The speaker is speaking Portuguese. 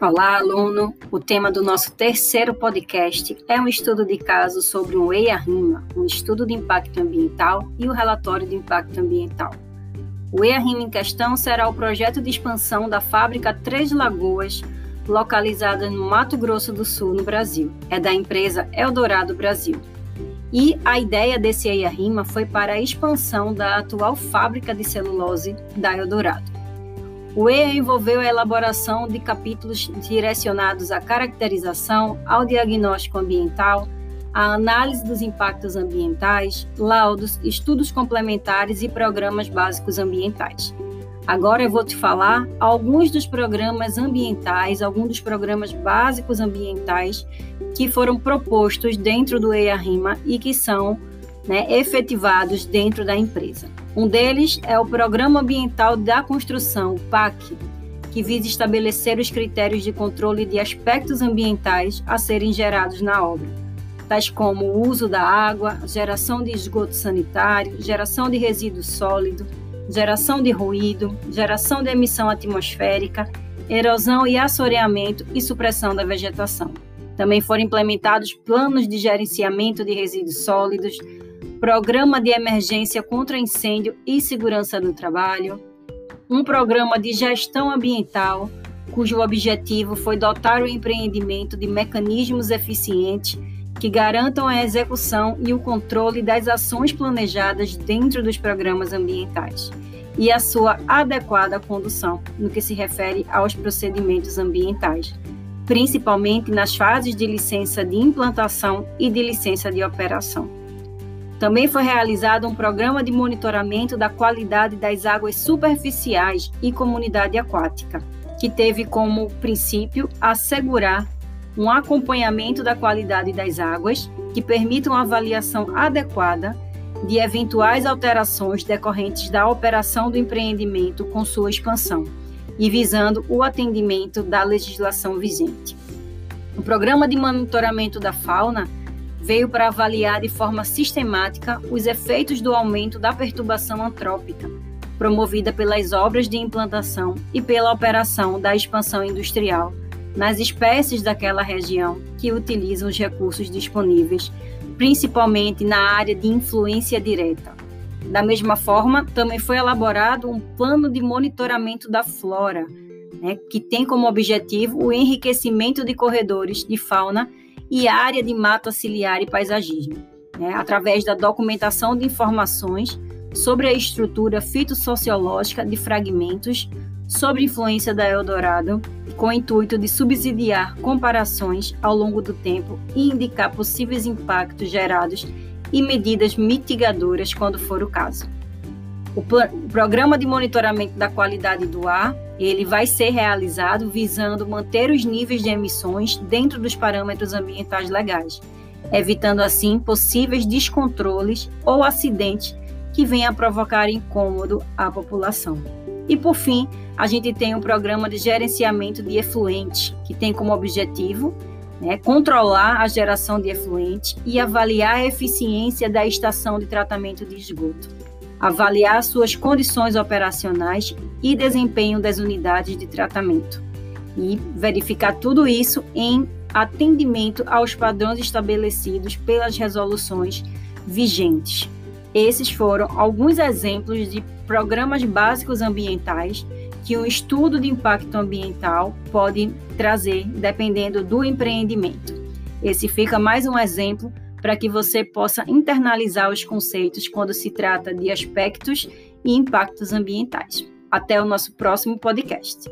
Olá, aluno! O tema do nosso terceiro podcast é um estudo de caso sobre um EIA-RIMA, um estudo de impacto ambiental e o relatório de impacto ambiental. O EIA-RIMA em questão será o projeto de expansão da fábrica Três Lagoas, localizada no Mato Grosso do Sul, no Brasil. É da empresa Eldorado Brasil. E a ideia desse EIA-RIMA foi para a expansão da atual fábrica de celulose da Eldorado. O EA envolveu a elaboração de capítulos direcionados à caracterização, ao diagnóstico ambiental, à análise dos impactos ambientais, laudos, estudos complementares e programas básicos ambientais. Agora eu vou te falar alguns dos programas ambientais, alguns dos programas básicos ambientais que foram propostos dentro do EIA-RIMA e que são né, efetivados dentro da empresa. Um deles é o Programa Ambiental da Construção, PAC, que visa estabelecer os critérios de controle de aspectos ambientais a serem gerados na obra, tais como o uso da água, geração de esgoto sanitário, geração de resíduo sólido, geração de ruído, geração de emissão atmosférica, erosão e assoreamento e supressão da vegetação. Também foram implementados planos de gerenciamento de resíduos sólidos, Programa de Emergência contra Incêndio e Segurança do Trabalho, um programa de gestão ambiental, cujo objetivo foi dotar o empreendimento de mecanismos eficientes que garantam a execução e o controle das ações planejadas dentro dos programas ambientais e a sua adequada condução no que se refere aos procedimentos ambientais, principalmente nas fases de licença de implantação e de licença de operação. Também foi realizado um programa de monitoramento da qualidade das águas superficiais e comunidade aquática, que teve como princípio assegurar um acompanhamento da qualidade das águas que permita uma avaliação adequada de eventuais alterações decorrentes da operação do empreendimento com sua expansão e visando o atendimento da legislação vigente. O programa de monitoramento da fauna veio para avaliar de forma sistemática os efeitos do aumento da perturbação antrópica, promovida pelas obras de implantação e pela operação da expansão industrial nas espécies daquela região que utilizam os recursos disponíveis, principalmente na área de influência direta. Da mesma forma, também foi elaborado um plano de monitoramento da flora, né, que tem como objetivo o enriquecimento de corredores de fauna e área de mato auxiliar e paisagismo, né, através da documentação de informações sobre a estrutura fitossociológica de fragmentos sobre influência da Eldorado, com o intuito de subsidiar comparações ao longo do tempo e indicar possíveis impactos gerados e medidas mitigadoras quando for o caso. O, o programa de monitoramento da qualidade do ar ele vai ser realizado visando manter os níveis de emissões dentro dos parâmetros ambientais legais, evitando assim possíveis descontroles ou acidentes que venham a provocar incômodo à população. E por fim, a gente tem um programa de gerenciamento de efluentes, que tem como objetivo né, controlar a geração de efluentes e avaliar a eficiência da estação de tratamento de esgoto avaliar suas condições operacionais e desempenho das unidades de tratamento e verificar tudo isso em atendimento aos padrões estabelecidos pelas resoluções vigentes. Esses foram alguns exemplos de programas básicos ambientais que um estudo de impacto ambiental pode trazer dependendo do empreendimento. Esse fica mais um exemplo para que você possa internalizar os conceitos quando se trata de aspectos e impactos ambientais. Até o nosso próximo podcast.